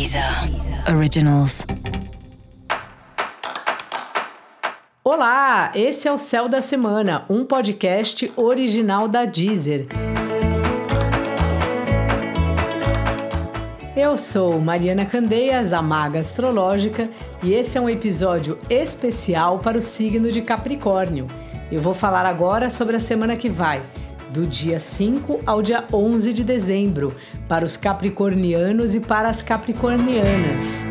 Deezer Originals. Olá, esse é o Céu da Semana, um podcast original da Deezer. Eu sou Mariana Candeias, a maga astrológica, e esse é um episódio especial para o signo de Capricórnio. Eu vou falar agora sobre a semana que vai do dia 5 ao dia 11 de dezembro, para os capricornianos e para as capricornianas.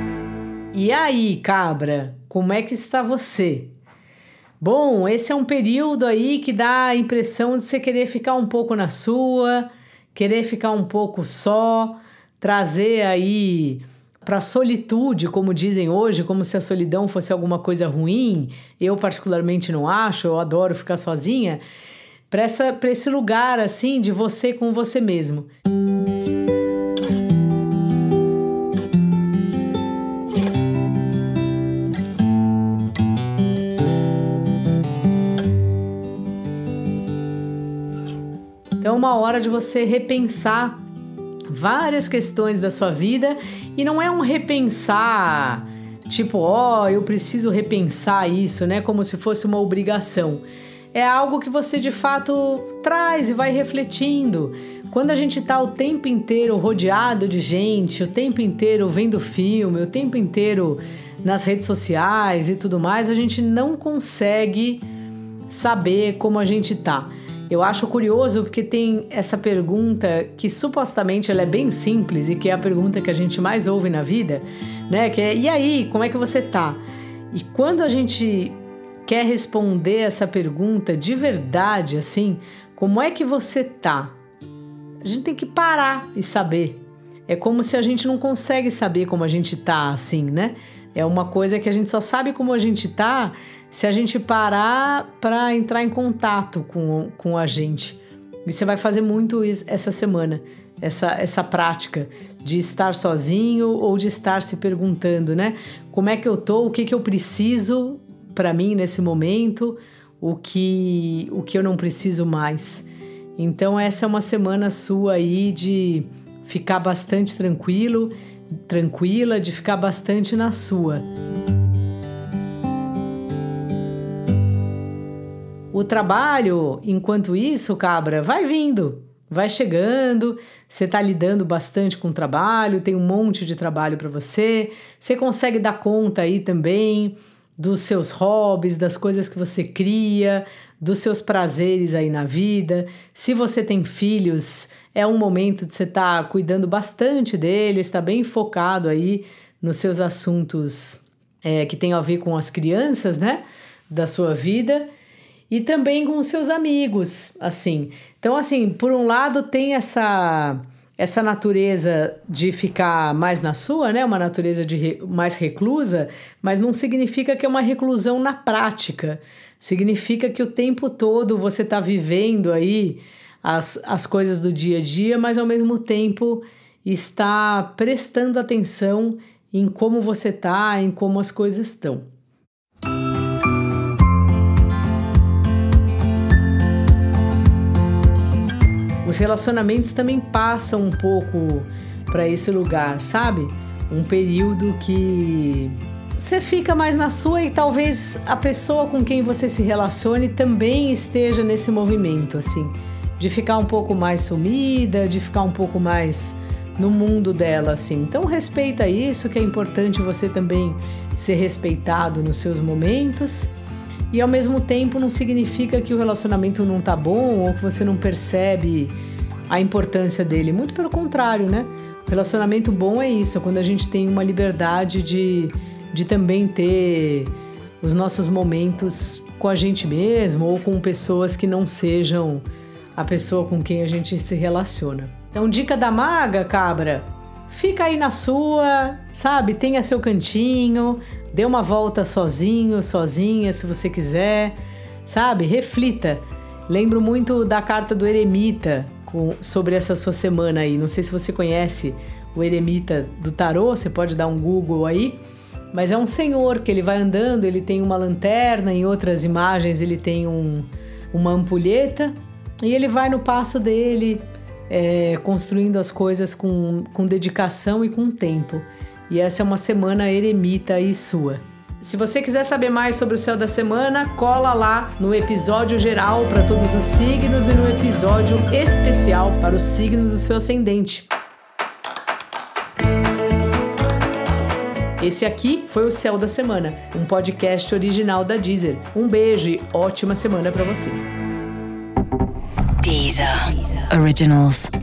E aí, cabra, como é que está você? Bom, esse é um período aí que dá a impressão de você querer ficar um pouco na sua, querer ficar um pouco só, trazer aí para solitude, como dizem hoje, como se a solidão fosse alguma coisa ruim. Eu particularmente não acho, eu adoro ficar sozinha para esse lugar assim de você com você mesmo. Então, é uma hora de você repensar várias questões da sua vida e não é um repensar tipo, ó, oh, eu preciso repensar isso, né, como se fosse uma obrigação é algo que você de fato traz e vai refletindo. Quando a gente está o tempo inteiro rodeado de gente, o tempo inteiro vendo filme, o tempo inteiro nas redes sociais e tudo mais, a gente não consegue saber como a gente tá. Eu acho curioso porque tem essa pergunta que supostamente ela é bem simples e que é a pergunta que a gente mais ouve na vida, né? Que é: "E aí, como é que você tá?" E quando a gente quer responder essa pergunta de verdade, assim, como é que você tá? A gente tem que parar e saber. É como se a gente não consegue saber como a gente tá, assim, né? É uma coisa que a gente só sabe como a gente tá se a gente parar para entrar em contato com, com a gente. E você vai fazer muito isso essa semana, essa, essa prática de estar sozinho ou de estar se perguntando, né? Como é que eu tô? O que, que eu preciso para mim nesse momento, o que o que eu não preciso mais. Então essa é uma semana sua aí de ficar bastante tranquilo, tranquila, de ficar bastante na sua. O trabalho, enquanto isso, cabra, vai vindo, vai chegando, você está lidando bastante com o trabalho, tem um monte de trabalho para você, você consegue dar conta aí também dos seus hobbies, das coisas que você cria, dos seus prazeres aí na vida. Se você tem filhos, é um momento de você estar tá cuidando bastante deles, está bem focado aí nos seus assuntos é, que tem a ver com as crianças, né? Da sua vida e também com os seus amigos, assim. Então, assim, por um lado tem essa essa natureza de ficar mais na sua, né? Uma natureza de re, mais reclusa, mas não significa que é uma reclusão na prática. Significa que o tempo todo você está vivendo aí as, as coisas do dia a dia, mas ao mesmo tempo está prestando atenção em como você está, em como as coisas estão. Relacionamentos também passam um pouco para esse lugar, sabe? Um período que você fica mais na sua e talvez a pessoa com quem você se relacione também esteja nesse movimento, assim, de ficar um pouco mais sumida, de ficar um pouco mais no mundo dela, assim. Então respeita isso, que é importante você também ser respeitado nos seus momentos. E ao mesmo tempo não significa que o relacionamento não tá bom ou que você não percebe a importância dele. Muito pelo contrário, né? Relacionamento bom é isso, é quando a gente tem uma liberdade de, de também ter os nossos momentos com a gente mesmo ou com pessoas que não sejam a pessoa com quem a gente se relaciona. Então, dica da maga, cabra, fica aí na sua, sabe? Tenha seu cantinho, Dê uma volta sozinho, sozinha, se você quiser, sabe? Reflita. Lembro muito da carta do eremita com, sobre essa sua semana aí. Não sei se você conhece o eremita do tarô, você pode dar um Google aí. Mas é um senhor que ele vai andando, ele tem uma lanterna, em outras imagens ele tem um, uma ampulheta e ele vai no passo dele, é, construindo as coisas com, com dedicação e com tempo. e essa é uma semana eremita e sua. Se você quiser saber mais sobre o céu da semana, cola lá no episódio geral para todos os signos e no episódio especial para o signo do seu ascendente. Esse aqui foi o Céu da Semana, um podcast original da Deezer. Um beijo e ótima semana para você. Deezer. Originals.